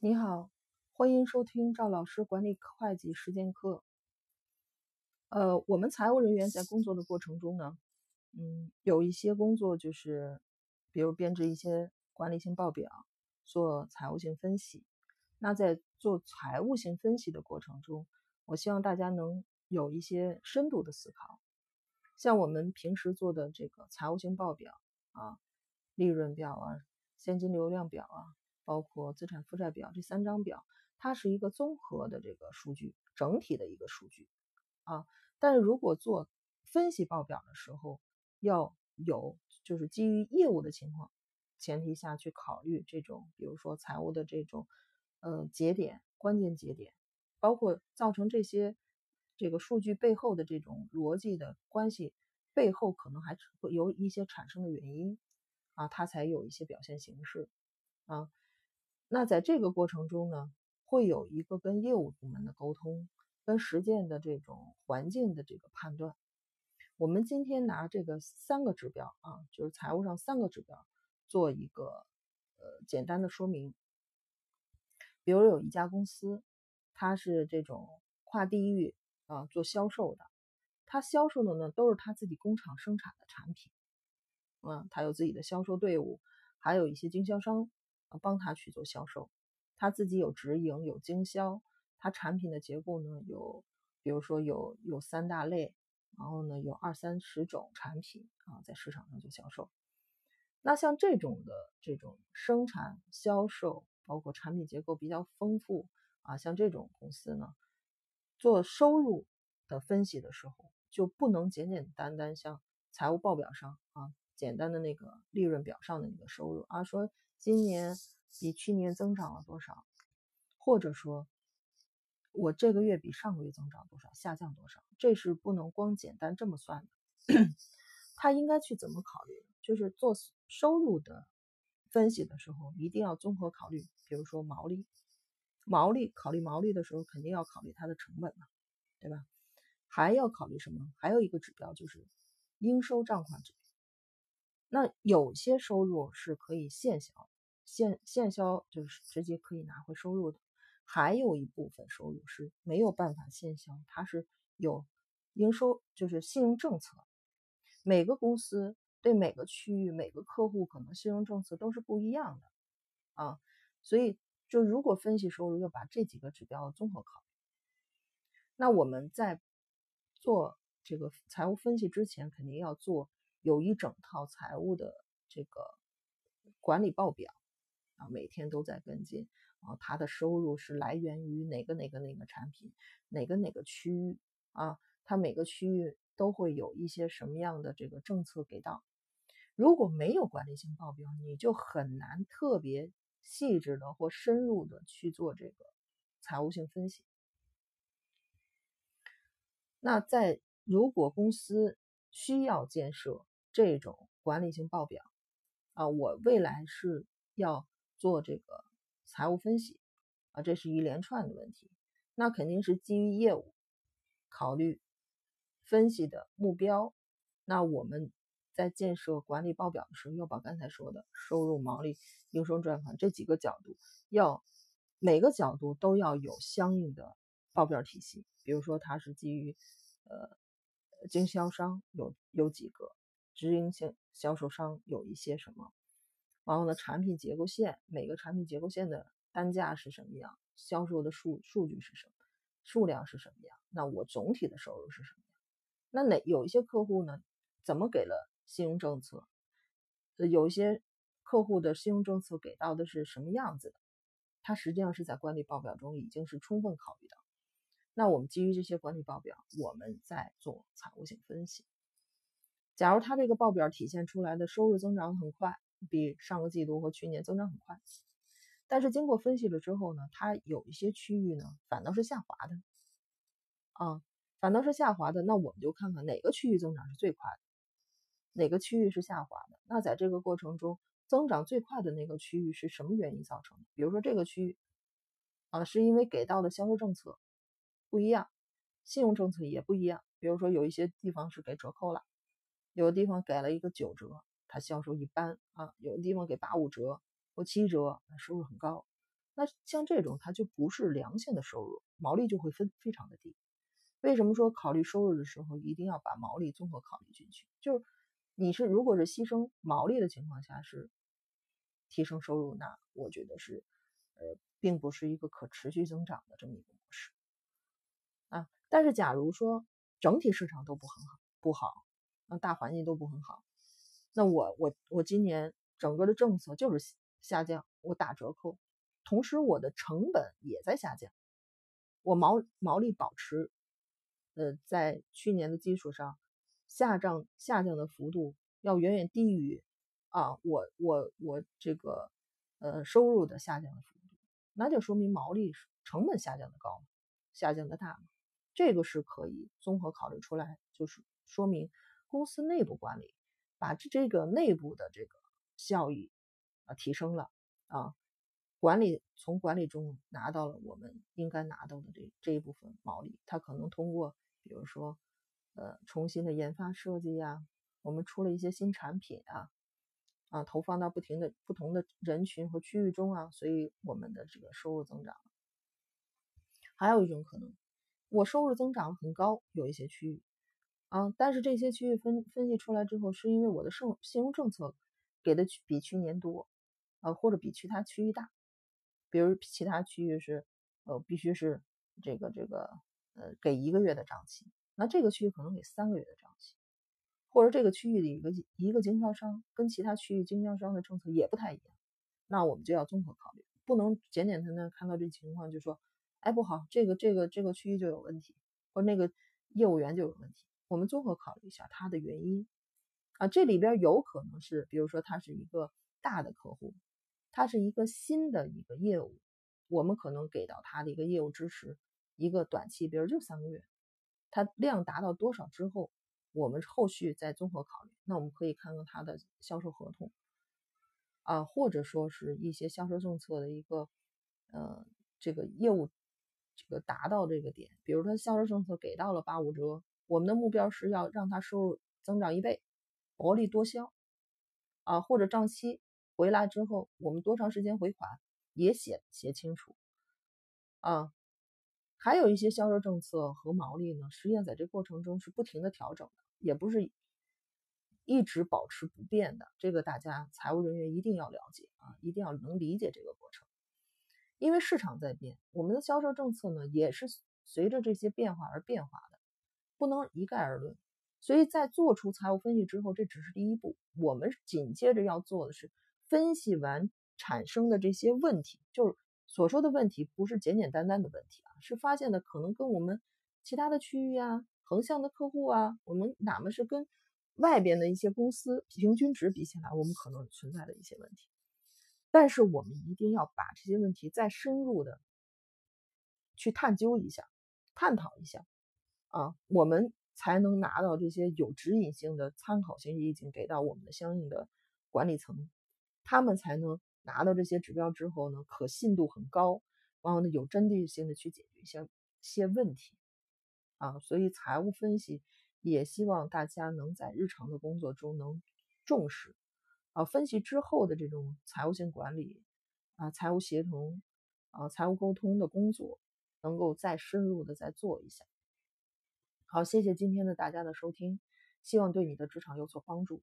你好，欢迎收听赵老师管理会计实践课。呃，我们财务人员在工作的过程中呢，嗯，有一些工作就是，比如编制一些管理性报表，做财务性分析。那在做财务性分析的过程中，我希望大家能有一些深度的思考。像我们平时做的这个财务性报表啊，利润表啊，现金流量表啊。包括资产负债表这三张表，它是一个综合的这个数据，整体的一个数据啊。但是如果做分析报表的时候，要有就是基于业务的情况前提下去考虑这种，比如说财务的这种呃节点、关键节点，包括造成这些这个数据背后的这种逻辑的关系背后，可能还会有一些产生的原因啊，它才有一些表现形式啊。那在这个过程中呢，会有一个跟业务部门的沟通，跟实践的这种环境的这个判断。我们今天拿这个三个指标啊，就是财务上三个指标做一个呃简单的说明。比如有一家公司，它是这种跨地域啊做销售的，它销售的呢都是他自己工厂生产的产品，嗯，他有自己的销售队伍，还有一些经销商。帮他去做销售，他自己有直营有经销，他产品的结构呢有，比如说有有三大类，然后呢有二三十种产品啊在市场上做销售。那像这种的这种生产销售，包括产品结构比较丰富啊，像这种公司呢，做收入的分析的时候，就不能简简单单像财务报表上啊简单的那个利润表上的那个收入啊说。今年比去年增长了多少？或者说，我这个月比上个月增长多少，下降多少？这是不能光简单这么算的。他应该去怎么考虑？就是做收入的分析的时候，一定要综合考虑。比如说毛利，毛利考虑毛利的时候，肯定要考虑它的成本嘛，对吧？还要考虑什么？还有一个指标就是应收账款。那有些收入是可以现销，现现销就是直接可以拿回收入的，还有一部分收入是没有办法现销，它是有应收，就是信用政策。每个公司对每个区域、每个客户可能信用政策都是不一样的啊，所以就如果分析收入，要把这几个指标综合考虑。那我们在做这个财务分析之前，肯定要做。有一整套财务的这个管理报表啊，每天都在跟进啊，他的收入是来源于哪个哪个哪个产品，哪个哪个区域啊，他每个区域都会有一些什么样的这个政策给到。如果没有管理性报表，你就很难特别细致的或深入的去做这个财务性分析。那在如果公司需要建设，这种管理性报表啊，我未来是要做这个财务分析啊，这是一连串的问题。那肯定是基于业务考虑分析的目标。那我们在建设管理报表的时候，要把刚才说的收入、毛利、应收账款这几个角度，要每个角度都要有相应的报表体系。比如说，它是基于呃经销商有有几个。直营性销售商有一些什么？然后呢，产品结构线每个产品结构线的单价是什么样？销售的数数据是什么？数量是什么样？那我总体的收入是什么样？那哪有一些客户呢？怎么给了信用政策？有一些客户的信用政策给到的是什么样子的？它实际上是在管理报表中已经是充分考虑到。那我们基于这些管理报表，我们在做财务性分析。假如它这个报表体现出来的收入增长很快，比上个季度和去年增长很快，但是经过分析了之后呢，它有一些区域呢反倒是下滑的，啊，反倒是下滑的，那我们就看看哪个区域增长是最快的，哪个区域是下滑的。那在这个过程中，增长最快的那个区域是什么原因造成的？比如说这个区域，啊，是因为给到的销售政策不一样，信用政策也不一样，比如说有一些地方是给折扣了。有的地方给了一个九折，它销售一般啊；有的地方给八五折或七折，收入很高。那像这种它就不是良性的收入，毛利就会分非常的低。为什么说考虑收入的时候一定要把毛利综合考虑进去？就是你是如果是牺牲毛利的情况下是提升收入，那我觉得是呃并不是一个可持续增长的这么一个模式啊。但是假如说整体市场都不很好不好，那大环境都不很好，那我我我今年整个的政策就是下降，我打折扣。同时，我的成本也在下降，我毛毛利保持，呃，在去年的基础上下降下降的幅度要远远低于啊，我我我这个呃收入的下降的幅度，那就说明毛利成本下降的高下降的大，这个是可以综合考虑出来，就是说明公司内部管理把这这个内部的这个效益啊提升了啊。管理从管理中拿到了我们应该拿到的这这一部分毛利，它可能通过比如说呃重新的研发设计呀，我们出了一些新产品啊，啊投放到不停的不同的人群和区域中啊，所以我们的这个收入增长。还有一种可能，我收入增长很高，有一些区域啊，但是这些区域分分析出来之后，是因为我的信信用政策给的比去年多，啊或者比其他区域大。比如其他区域是，呃，必须是这个这个，呃，给一个月的账期，那这个区域可能给三个月的账期，或者这个区域的一个一个经销商跟其他区域经销商的政策也不太一样，那我们就要综合考虑，不能简简单单看到这情况就说，哎，不好，这个这个这个区域就有问题，或那个业务员就有问题，我们综合考虑一下它的原因，啊，这里边有可能是，比如说它是一个大的客户。它是一个新的一个业务，我们可能给到它的一个业务支持，一个短期，比如就三个月，它量达到多少之后，我们后续再综合考虑。那我们可以看看它的销售合同，啊，或者说是一些销售政策的一个，呃，这个业务这个达到这个点，比如说销售政策给到了八五折，我们的目标是要让它收入增长一倍，薄利多销，啊，或者账期。回来之后，我们多长时间回款也写写清楚啊。还有一些销售政策和毛利呢，实际上在这过程中是不停的调整的，也不是一直保持不变的。这个大家财务人员一定要了解啊，一定要能理解这个过程。因为市场在变，我们的销售政策呢也是随着这些变化而变化的，不能一概而论。所以在做出财务分析之后，这只是第一步，我们紧接着要做的是。分析完产生的这些问题，就是所说的问题，不是简简单单的问题啊，是发现的可能跟我们其他的区域啊、横向的客户啊，我们哪怕是跟外边的一些公司平均值比起来，我们可能存在的一些问题。但是我们一定要把这些问题再深入的去探究一下、探讨一下啊，我们才能拿到这些有指引性的参考性意见，给到我们的相应的管理层。他们才能拿到这些指标之后呢，可信度很高，然后呢有针对性的去解决一些些问题啊。所以财务分析也希望大家能在日常的工作中能重视啊。分析之后的这种财务性管理啊、财务协同啊、财务沟通的工作，能够再深入的再做一下。好，谢谢今天的大家的收听，希望对你的职场有所帮助。